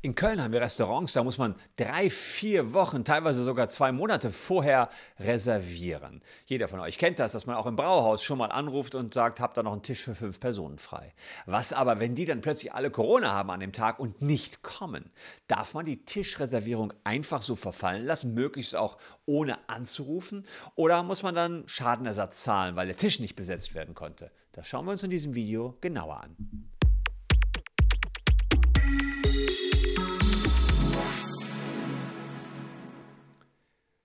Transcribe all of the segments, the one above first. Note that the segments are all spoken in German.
In Köln haben wir Restaurants, da muss man drei, vier Wochen, teilweise sogar zwei Monate vorher reservieren. Jeder von euch kennt das, dass man auch im Brauhaus schon mal anruft und sagt, habt da noch einen Tisch für fünf Personen frei. Was aber, wenn die dann plötzlich alle Corona haben an dem Tag und nicht kommen? Darf man die Tischreservierung einfach so verfallen lassen, möglichst auch ohne anzurufen? Oder muss man dann Schadenersatz zahlen, weil der Tisch nicht besetzt werden konnte? Das schauen wir uns in diesem Video genauer an.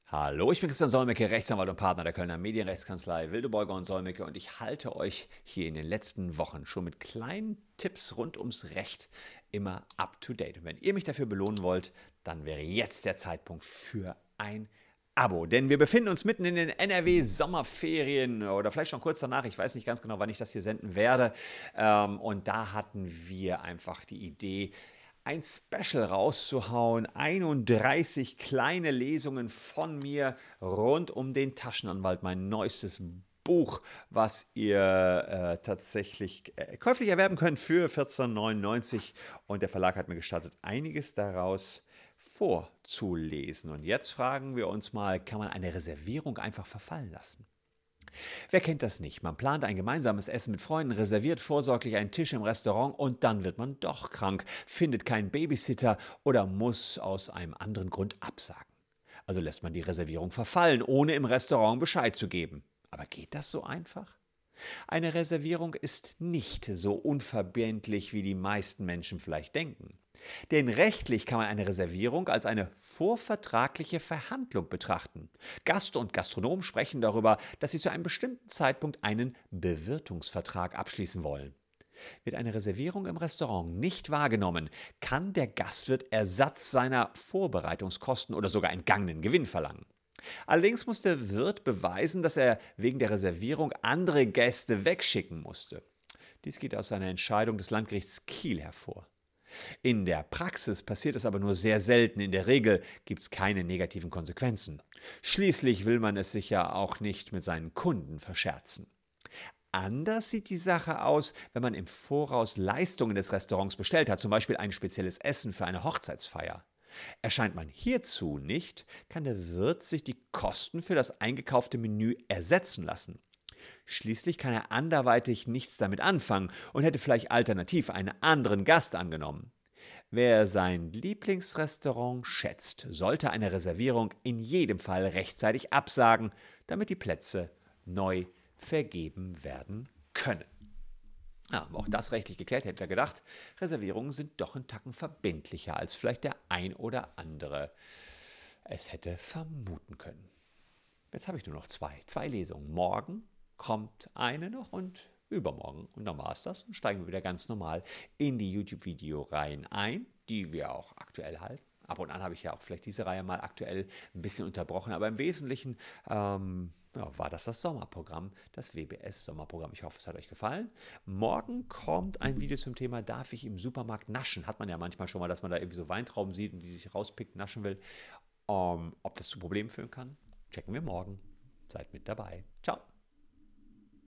Hallo, ich bin Christian Solmecke, Rechtsanwalt und Partner der Kölner Medienrechtskanzlei Wildebeuger und Solmecke und ich halte euch hier in den letzten Wochen schon mit kleinen Tipps rund ums Recht immer up to date. Und wenn ihr mich dafür belohnen wollt, dann wäre jetzt der Zeitpunkt für ein Abo. Denn wir befinden uns mitten in den NRW-Sommerferien oder vielleicht schon kurz danach. Ich weiß nicht ganz genau, wann ich das hier senden werde. Ähm, und da hatten wir einfach die Idee, ein Special rauszuhauen. 31 kleine Lesungen von mir rund um den Taschenanwalt, mein neuestes Buch, was ihr äh, tatsächlich äh, käuflich erwerben könnt für 14,99. Und der Verlag hat mir gestattet, einiges daraus vorzulesen. Und jetzt fragen wir uns mal, kann man eine Reservierung einfach verfallen lassen? Wer kennt das nicht? Man plant ein gemeinsames Essen mit Freunden, reserviert vorsorglich einen Tisch im Restaurant und dann wird man doch krank, findet keinen Babysitter oder muss aus einem anderen Grund absagen. Also lässt man die Reservierung verfallen, ohne im Restaurant Bescheid zu geben. Aber geht das so einfach? Eine Reservierung ist nicht so unverbindlich, wie die meisten Menschen vielleicht denken. Denn rechtlich kann man eine Reservierung als eine vorvertragliche Verhandlung betrachten. Gast und Gastronom sprechen darüber, dass sie zu einem bestimmten Zeitpunkt einen Bewirtungsvertrag abschließen wollen. Wird eine Reservierung im Restaurant nicht wahrgenommen, kann der Gastwirt Ersatz seiner Vorbereitungskosten oder sogar entgangenen Gewinn verlangen. Allerdings muss der Wirt beweisen, dass er wegen der Reservierung andere Gäste wegschicken musste. Dies geht aus einer Entscheidung des Landgerichts Kiel hervor. In der Praxis passiert es aber nur sehr selten. In der Regel gibt es keine negativen Konsequenzen. Schließlich will man es sich ja auch nicht mit seinen Kunden verscherzen. Anders sieht die Sache aus, wenn man im Voraus Leistungen des Restaurants bestellt hat, zum Beispiel ein spezielles Essen für eine Hochzeitsfeier. Erscheint man hierzu nicht, kann der Wirt sich die Kosten für das eingekaufte Menü ersetzen lassen. Schließlich kann er anderweitig nichts damit anfangen und hätte vielleicht alternativ einen anderen Gast angenommen. Wer sein Lieblingsrestaurant schätzt, sollte eine Reservierung in jedem Fall rechtzeitig absagen, damit die Plätze neu vergeben werden können. Ja, auch das rechtlich geklärt, hätte er gedacht, Reservierungen sind doch ein Tacken verbindlicher, als vielleicht der ein oder andere es hätte vermuten können. Jetzt habe ich nur noch zwei. Zwei Lesungen. Morgen kommt eine noch und übermorgen. Und dann war es das und steigen wir wieder ganz normal in die YouTube-Videoreihen ein, die wir auch aktuell halten. Ab und an habe ich ja auch vielleicht diese Reihe mal aktuell ein bisschen unterbrochen, aber im Wesentlichen ähm, ja, war das das Sommerprogramm, das WBS-Sommerprogramm. Ich hoffe, es hat euch gefallen. Morgen kommt ein Video zum Thema, darf ich im Supermarkt naschen? Hat man ja manchmal schon mal, dass man da irgendwie so Weintrauben sieht und die sich rauspickt, naschen will. Ähm, ob das zu Problemen führen kann, checken wir morgen. Seid mit dabei. Ciao.